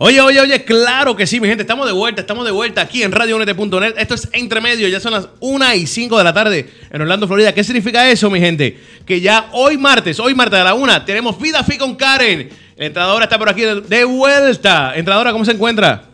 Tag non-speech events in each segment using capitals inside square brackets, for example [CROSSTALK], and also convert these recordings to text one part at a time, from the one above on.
Oye, oye, oye, claro que sí, mi gente. Estamos de vuelta, estamos de vuelta aquí en RadioNet.net. Esto es entre medio, ya son las 1 y 5 de la tarde en Orlando, Florida. ¿Qué significa eso, mi gente? Que ya hoy martes, hoy martes a la 1, tenemos Vida Fi con Karen. La entrenadora está por aquí de vuelta. Entrenadora, ¿cómo se encuentra?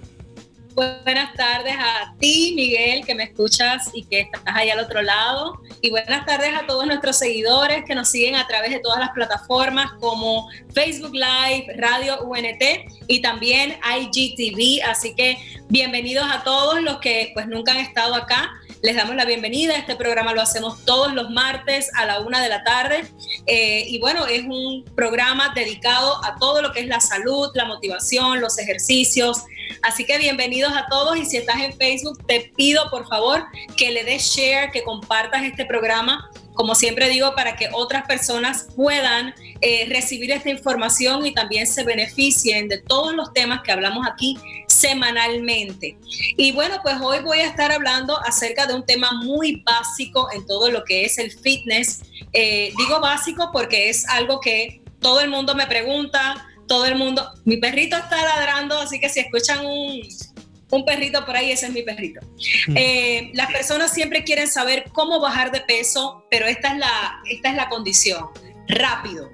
Buenas tardes a ti, Miguel, que me escuchas y que estás ahí al otro lado. Y buenas tardes a todos nuestros seguidores que nos siguen a través de todas las plataformas como Facebook Live, Radio UNT y también IGTV. Así que bienvenidos a todos los que pues nunca han estado acá. Les damos la bienvenida. Este programa lo hacemos todos los martes a la una de la tarde. Eh, y bueno, es un programa dedicado a todo lo que es la salud, la motivación, los ejercicios, Así que bienvenidos a todos y si estás en Facebook, te pido por favor que le des share, que compartas este programa, como siempre digo, para que otras personas puedan eh, recibir esta información y también se beneficien de todos los temas que hablamos aquí semanalmente. Y bueno, pues hoy voy a estar hablando acerca de un tema muy básico en todo lo que es el fitness. Eh, digo básico porque es algo que todo el mundo me pregunta, todo el mundo, mi perrito está ladrando, así que si escuchan un, un perrito por ahí, ese es mi perrito. Eh, las personas siempre quieren saber cómo bajar de peso, pero esta es la, esta es la condición, rápido.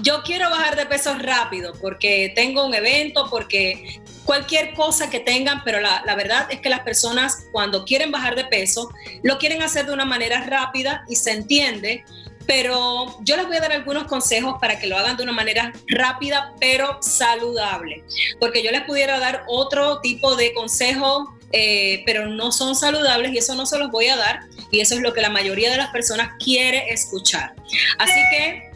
Yo quiero bajar de peso rápido porque tengo un evento, porque cualquier cosa que tengan, pero la, verdad es que las personas cuando quieren bajar de peso, lo quieren hacer de una manera rápida y se entiende, pero yo les voy a dar algunos consejos para que lo hagan de una manera rápida pero saludable, porque yo les pudiera dar otro tipo de consejos, eh, pero no son saludables y eso no se los voy a dar y eso es lo que la mayoría de las personas quiere escuchar. Así que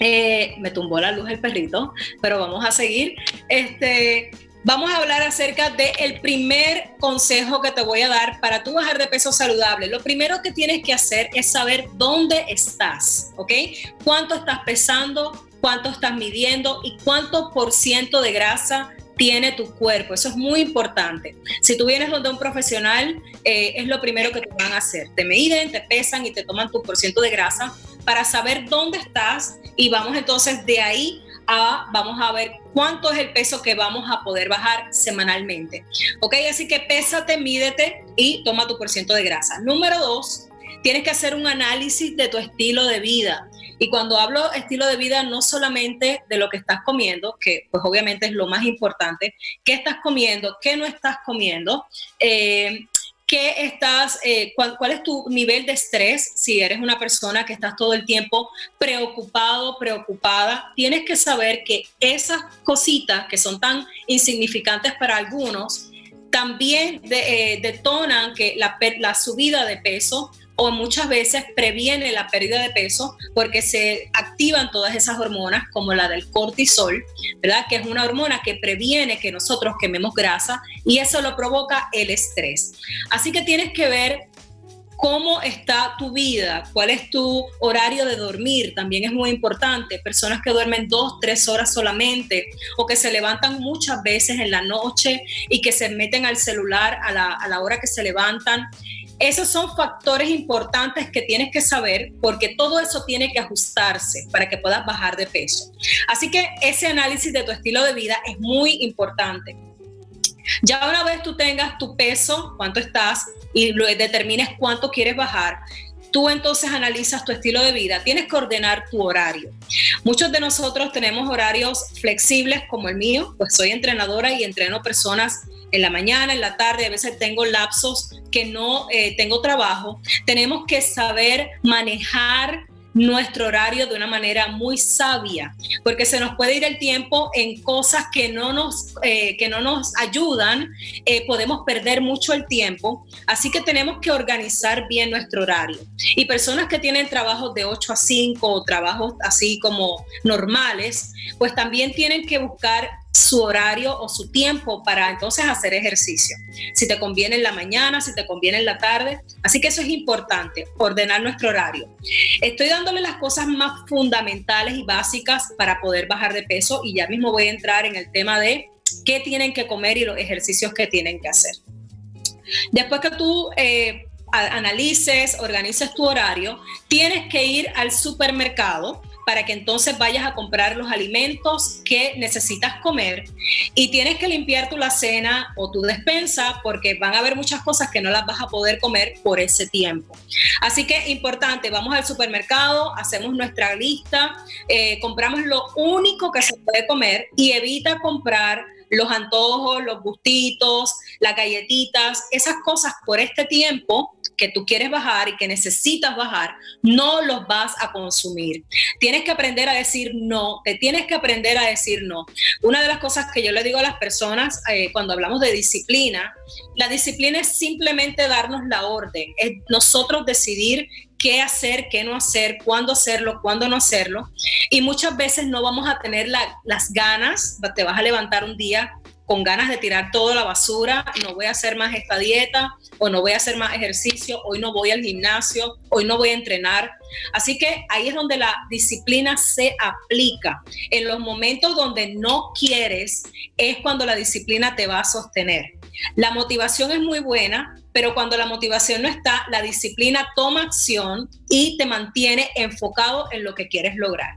eh, me tumbó la luz el perrito, pero vamos a seguir. Este, Vamos a hablar acerca del primer consejo que te voy a dar para tú bajar de peso saludable. Lo primero que tienes que hacer es saber dónde estás, ¿ok? ¿Cuánto estás pesando? ¿Cuánto estás midiendo? ¿Y cuánto por ciento de grasa tiene tu cuerpo. Eso es muy importante. Si tú vienes donde un profesional, eh, es lo primero que te van a hacer. Te miden, te pesan y te toman tu por ciento de grasa para saber dónde estás y vamos entonces de ahí vamos a ver cuánto es el peso que vamos a poder bajar semanalmente. Ok, así que pésate, mídete y toma tu por ciento de grasa. Número dos, tienes que hacer un análisis de tu estilo de vida. Y cuando hablo estilo de vida, no solamente de lo que estás comiendo, que pues obviamente es lo más importante, qué estás comiendo, qué no estás comiendo, eh, ¿Qué estás, eh, cuál, es tu nivel de estrés? Si eres una persona que estás todo el tiempo preocupado, preocupada, tienes que saber que esas cositas que son tan insignificantes para algunos, también eh, detonan que la, la subida de peso o muchas veces previene la pérdida de peso porque se activan todas esas hormonas como la del cortisol, ¿verdad? Que es una hormona que previene que nosotros quememos grasa y eso lo provoca el estrés. Así que tienes que ver cómo está tu vida, cuál es tu horario de dormir, también es muy importante. Personas que duermen dos, tres horas solamente o que se levantan muchas veces en la noche y que se meten al celular a la, a la hora que se levantan. Esos son factores importantes que tienes que saber porque todo eso tiene que ajustarse para que puedas bajar de peso. Así que ese análisis de tu estilo de vida es muy importante. Ya una vez tú tengas tu peso, cuánto estás y determines cuánto quieres bajar, tú entonces analizas tu estilo de vida, tienes que ordenar tu horario. Muchos de nosotros tenemos horarios flexibles como el mío, pues soy entrenadora y entreno personas en la mañana, en la tarde, a veces tengo lapsos que no eh, tengo trabajo. Tenemos que saber manejar nuestro horario de una manera muy sabia, porque se nos puede ir el tiempo en cosas que no nos, eh, que no nos ayudan, eh, podemos perder mucho el tiempo, así que tenemos que organizar bien nuestro horario. Y personas que tienen trabajos de 8 a 5 o trabajos así como normales, pues también tienen que buscar su horario o su tiempo para entonces hacer ejercicio. Si te conviene en la mañana, si te conviene en la tarde. Así que eso es importante, ordenar nuestro horario. Estoy dándole las cosas más fundamentales y básicas para poder bajar de peso y ya mismo voy a entrar en el tema de qué tienen que comer y los ejercicios que tienen que hacer. Después que tú eh, analices, organices tu horario, tienes que ir al supermercado para que entonces vayas a comprar los alimentos que necesitas comer y tienes que limpiar tu cena o tu despensa porque van a haber muchas cosas que no las vas a poder comer por ese tiempo. Así que importante, vamos al supermercado, hacemos nuestra lista, eh, compramos lo único que se puede comer y evita comprar los antojos, los gustitos, las galletitas, esas cosas por este tiempo que tú quieres bajar y que necesitas bajar, no los vas a consumir. Tienes que aprender a decir no, te tienes que aprender a decir no. Una de las cosas que yo le digo a las personas eh, cuando hablamos de disciplina, la disciplina es simplemente darnos la orden, es nosotros decidir qué hacer, qué no hacer, cuándo hacerlo, cuándo no hacerlo. Y muchas veces no vamos a tener las ganas, te vas a levantar un día con ganas de tirar toda la basura, no voy a hacer más esta dieta, o no voy a hacer más ejercicio, hoy no voy al gimnasio, hoy no voy a entrenar. Así que ahí es donde la disciplina se aplica. En los momentos donde no quieres es cuando la disciplina te va a sostener. La motivación es muy buena, pero cuando la motivación no está, la disciplina toma acción y te mantiene enfocado en lo que quieres lograr.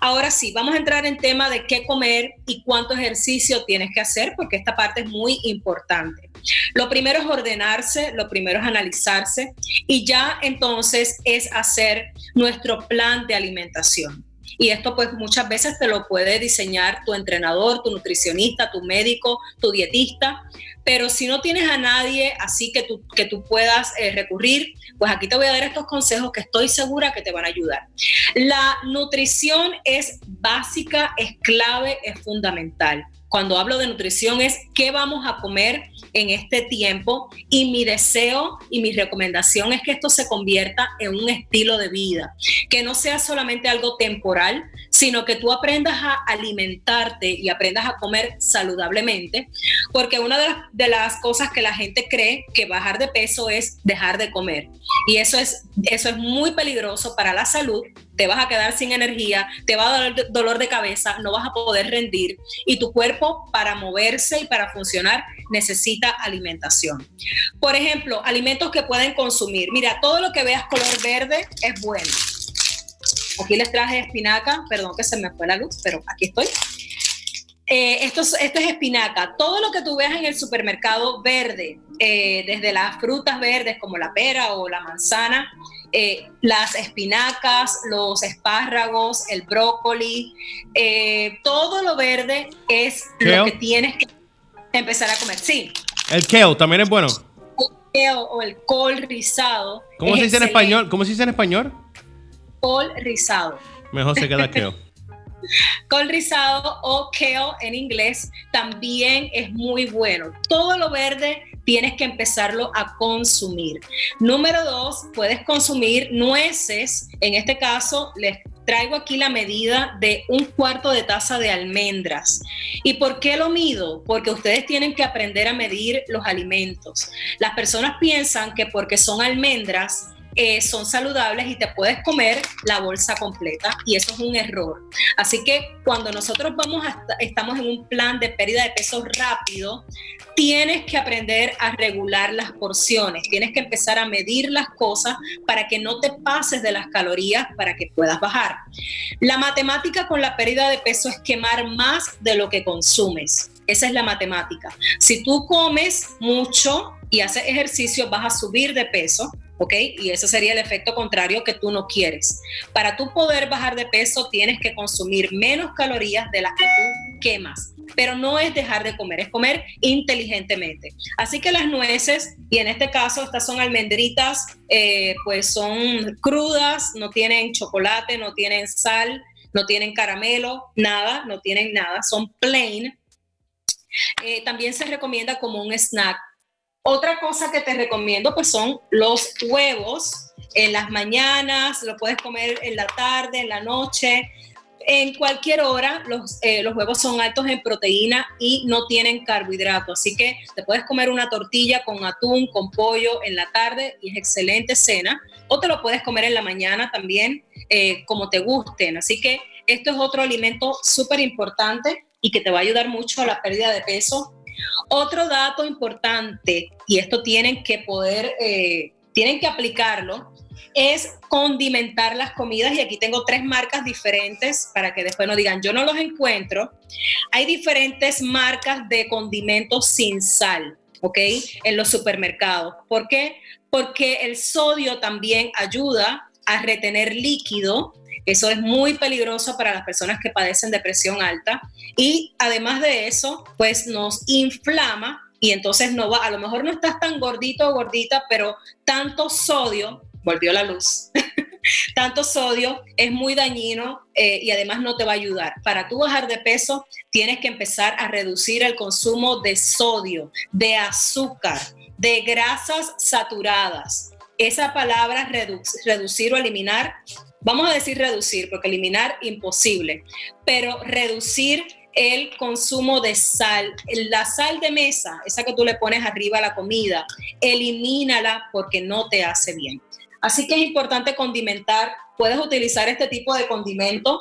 Ahora sí, vamos a entrar en tema de qué comer y cuánto ejercicio tienes que hacer, porque esta parte es muy importante. Lo primero es ordenarse, lo primero es analizarse y ya entonces es hacer nuestro plan de alimentación. Y esto pues muchas veces te lo puede diseñar tu entrenador, tu nutricionista, tu médico, tu dietista, pero si no tienes a nadie así que tú, que tú puedas eh, recurrir, pues aquí te voy a dar estos consejos que estoy segura que te van a ayudar. La nutrición es básica, es clave, es fundamental. Cuando hablo de nutrición es qué vamos a comer en este tiempo y mi deseo y mi recomendación es que esto se convierta en un estilo de vida, que no sea solamente algo temporal, sino que tú aprendas a alimentarte y aprendas a comer saludablemente, porque una de las, cosas que la gente cree que bajar de peso es dejar de comer y eso es, eso es muy peligroso para la salud te vas a quedar sin energía, te va a dar dolor de cabeza, no vas a poder rendir y tu cuerpo para moverse y para funcionar necesita alimentación. Por ejemplo, alimentos que pueden consumir. Mira, todo lo que veas color verde es bueno. Aquí les traje espinaca, perdón que se me fue la luz, pero aquí estoy. Eh, esto, es, esto, es, espinaca. Todo lo que tú veas en el supermercado verde, eh, desde las frutas verdes como la pera o la manzana, eh, las espinacas, los espárragos, el brócoli, todo lo verde es lo que tienes que empezar a comer. Sí. El kale también es bueno. El kale o el col rizado. ¿Cómo se dice en español? ¿Cómo se dice en español? Col rizado. Mejor se queda kale. [LAUGHS] Col rizado o kale en inglés también es muy bueno. Todo lo verde tienes que empezarlo a consumir. Número dos, puedes consumir nueces. En este caso, les traigo aquí la medida de un cuarto de taza de almendras. ¿Y por qué lo mido? Porque ustedes tienen que aprender a medir los alimentos. Las personas piensan que porque son almendras, eh, son saludables y te puedes comer la bolsa completa y eso es un error. Así que cuando nosotros vamos estamos en un plan de pérdida de peso rápido, tienes que aprender a regular las porciones, tienes que empezar a medir las cosas para que no te pases de las calorías para que puedas bajar. La matemática con la pérdida de peso es quemar más de lo que consumes. Esa es la matemática. Si tú comes mucho y haces ejercicio, vas a subir de peso ¿ok? Y ese sería el efecto contrario que tú no quieres. Para tú poder bajar de peso tienes que consumir menos calorías de las que tú quemas, pero no es dejar de comer, es comer inteligentemente. Así que las nueces, y en este caso estas son almendritas, eh, pues son crudas, no tienen chocolate, no tienen sal, no tienen caramelo, nada, no tienen nada, son plain. Eh, también se recomienda como un snack otra cosa que te recomiendo pues son los huevos en las mañanas, lo puedes comer en la tarde, en la noche, en cualquier hora. Los, eh, huevos son altos en proteína y no tienen carbohidrato, así que te puedes comer una tortilla con atún, con pollo en la tarde y es excelente cena, o te lo puedes comer en la mañana también, eh, como te gusten. Así que esto es otro alimento súper importante y que te va a ayudar mucho a la pérdida de peso otro dato importante, y esto tienen que poder eh, tienen que aplicarlo, es condimentar las comidas y aquí tengo tres marcas diferentes para que después no digan yo no los encuentro. Hay diferentes marcas de condimentos sin sal, ¿ok? En los supermercados. ¿Por qué? Porque el sodio también ayuda a retener líquido. Eso es muy peligroso para las personas que padecen de presión alta. Y además de eso, pues nos inflama y entonces no va, a lo mejor no estás tan gordito o gordita, pero tanto sodio volvió la luz. [LAUGHS] Tanto sodio es muy dañino eh, y además no te va a ayudar. Para tú bajar de peso, tienes que empezar a reducir el consumo de sodio, de azúcar, de grasas saturadas. Esa palabra reducir o eliminar, vamos a decir reducir, porque eliminar imposible, pero reducir el consumo de sal. La sal de mesa, esa que tú le pones arriba a la comida, elimínala porque no te hace bien. Así que es importante condimentar. Puedes utilizar este tipo de condimento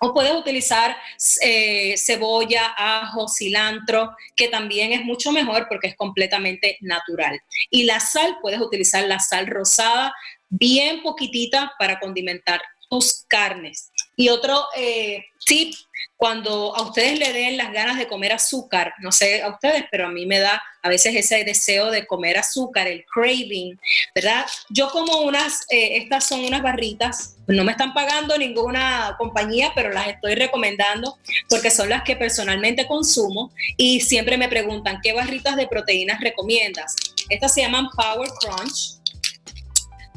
o puedes utilizar eh, cebolla, ajo, cilantro, que también es mucho mejor porque es completamente natural. Y la sal, puedes utilizar la sal rosada, bien poquitita para condimentar tus carnes. Y otro eh, tip cuando a ustedes le den las ganas de comer azúcar, no sé a ustedes, pero a mí me da a veces ese deseo de comer azúcar, el craving, Yo como unas, eh, estas son unas barritas, no me están pagando ninguna compañía, pero las estoy recomendando porque son las que personalmente consumo y siempre me preguntan, ¿qué barritas de proteínas recomiendas? Estas se llaman Power Crunch.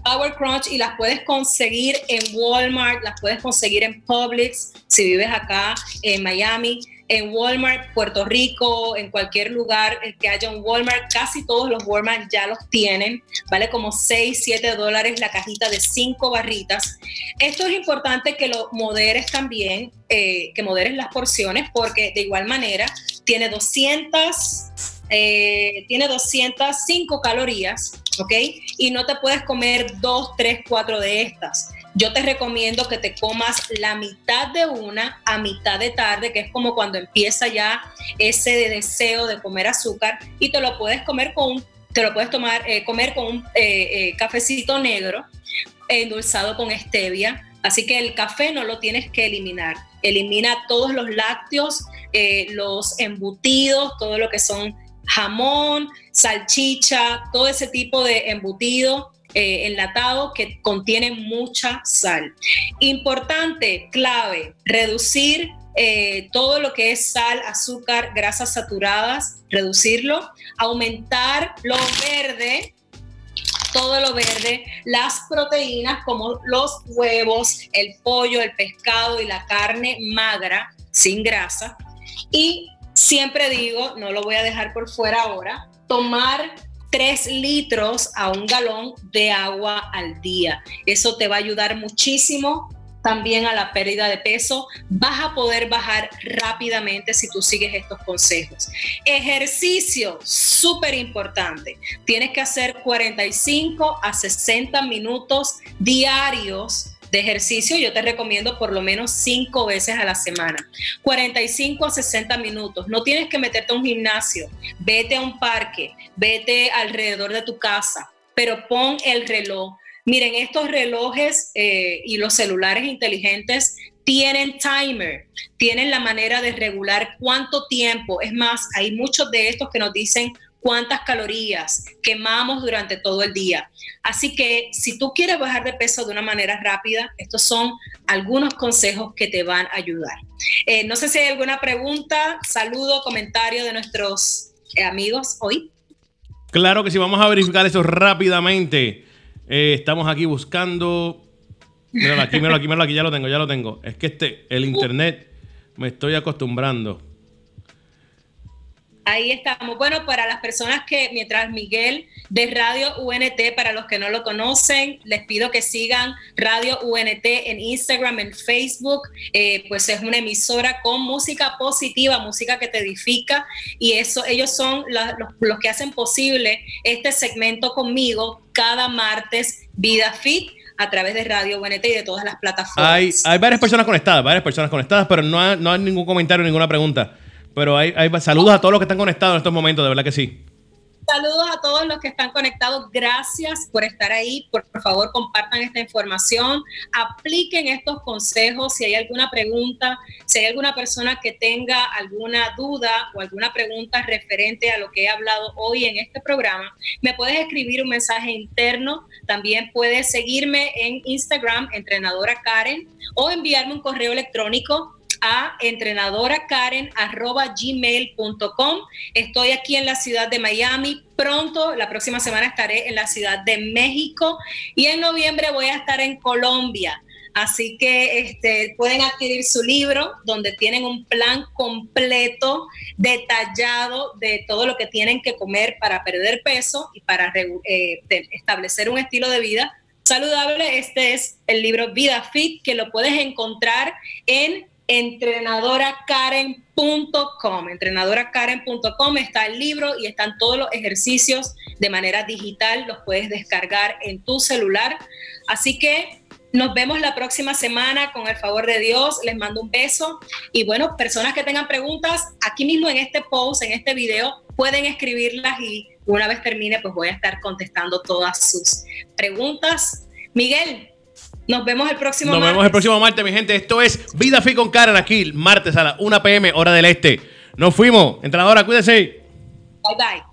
Power Crunch y las puedes conseguir en Walmart, las puedes conseguir en Publix, si vives acá en Miami, en Walmart, Puerto Rico, en cualquier lugar que haya un Walmart, casi todos los Walmart ya los tienen, vale como 6, 7 dólares la cajita de 5 barritas. Esto es importante que lo moderes también, eh, que moderes las porciones, porque de igual manera tiene 200 eh, tiene 205 calorías, ¿ok? Y no te puedes comer dos, tres, cuatro de estas. Yo te recomiendo que te comas la mitad de una a mitad de tarde, que es como cuando empieza ya ese deseo de comer azúcar y te lo puedes comer con te lo puedes tomar, eh, comer con un eh, cafecito negro endulzado con stevia. Así que el café no lo tienes que eliminar. Elimina todos los lácteos, los embutidos, todo lo que son jamón, salchicha, todo ese tipo de embutido eh, enlatado que contiene mucha sal. Importante, clave, reducir eh, todo lo que es sal, azúcar, grasas saturadas, reducirlo, aumentar lo verde, todo lo verde, las proteínas como los huevos, el pollo, el pescado y la carne magra, sin grasa, y Siempre digo, no lo voy a dejar por fuera ahora, tomar 3 litros a un galón de agua al día. Eso te va a ayudar muchísimo también a la pérdida de peso. Vas a poder bajar rápidamente si tú sigues estos consejos. Ejercicio, súper importante. Tienes que hacer 45 a 60 minutos diarios de ejercicio, yo te recomiendo por lo menos cinco veces a la semana. 45 a 60 minutos. No tienes que meterte a un gimnasio. Vete a un parque, vete alrededor de tu casa, pero pon el reloj. Miren, estos relojes eh, y los celulares inteligentes tienen timer, tienen la manera de regular cuánto tiempo. Es más, hay muchos de estos que nos dicen cuántas calorías quemamos durante todo el día. Así que si tú quieres bajar de peso de una manera rápida, estos son algunos consejos que te van a ayudar. Eh, no sé si hay alguna pregunta, saludo, comentario de nuestros eh, amigos hoy. Claro que sí, vamos a verificar eso rápidamente. Eh, estamos aquí buscando. Míralo aquí, míralo aquí, míralo aquí, ya lo tengo, ya lo tengo. Es que este, el internet, me estoy acostumbrando. Ahí estamos. Bueno, para las personas que, mientras Miguel de Radio UNT, para los que no lo conocen, les pido que sigan Radio UNT en Instagram, en Facebook, eh, pues es una emisora con música positiva, música que te edifica y eso, ellos son los, que hacen posible este segmento conmigo cada martes, Vida Fit a través de Radio UNT y de todas las plataformas. Hay, varias personas conectadas, varias personas conectadas, pero no no hay ningún comentario, ninguna pregunta. Pero hay, hay saludos a todos los que están conectados en estos momentos, de verdad que sí. Saludos a todos los que están conectados. Gracias por estar ahí. Por, favor, compartan esta información. Apliquen estos consejos. Si hay alguna pregunta, si hay alguna persona que tenga alguna duda o alguna pregunta referente a lo que he hablado hoy en este programa, me puedes escribir un mensaje interno. También puedes seguirme en Instagram, entrenadora Karen, o enviarme un correo electrónico a entrenadoracaren.gmail.com. Estoy aquí en la ciudad de Miami. Pronto, la próxima semana estaré en la ciudad de México y en noviembre voy a estar en Colombia. Así que este, pueden adquirir su libro donde tienen un plan completo, detallado de todo lo que tienen que comer para perder peso y para eh, establecer un estilo de vida saludable. Este es el libro Vida Fit que lo puedes encontrar en entrenadoracaren.com. Entrenadoracaren.com está el libro y están todos los ejercicios de manera digital, los puedes descargar en tu celular. Así que nos vemos la próxima semana con el favor de Dios. Les mando un beso. Y bueno, personas que tengan preguntas, aquí mismo en este post, en este video, pueden escribirlas y una vez termine, pues voy a estar contestando todas sus preguntas. Miguel, nos vemos el próximo martes. Nos vemos el próximo martes, mi gente. Esto es Vida Fit con Karen aquí, martes a las 1 pm, hora del este. Nos fuimos. Entrenadora, cuídese. Bye bye.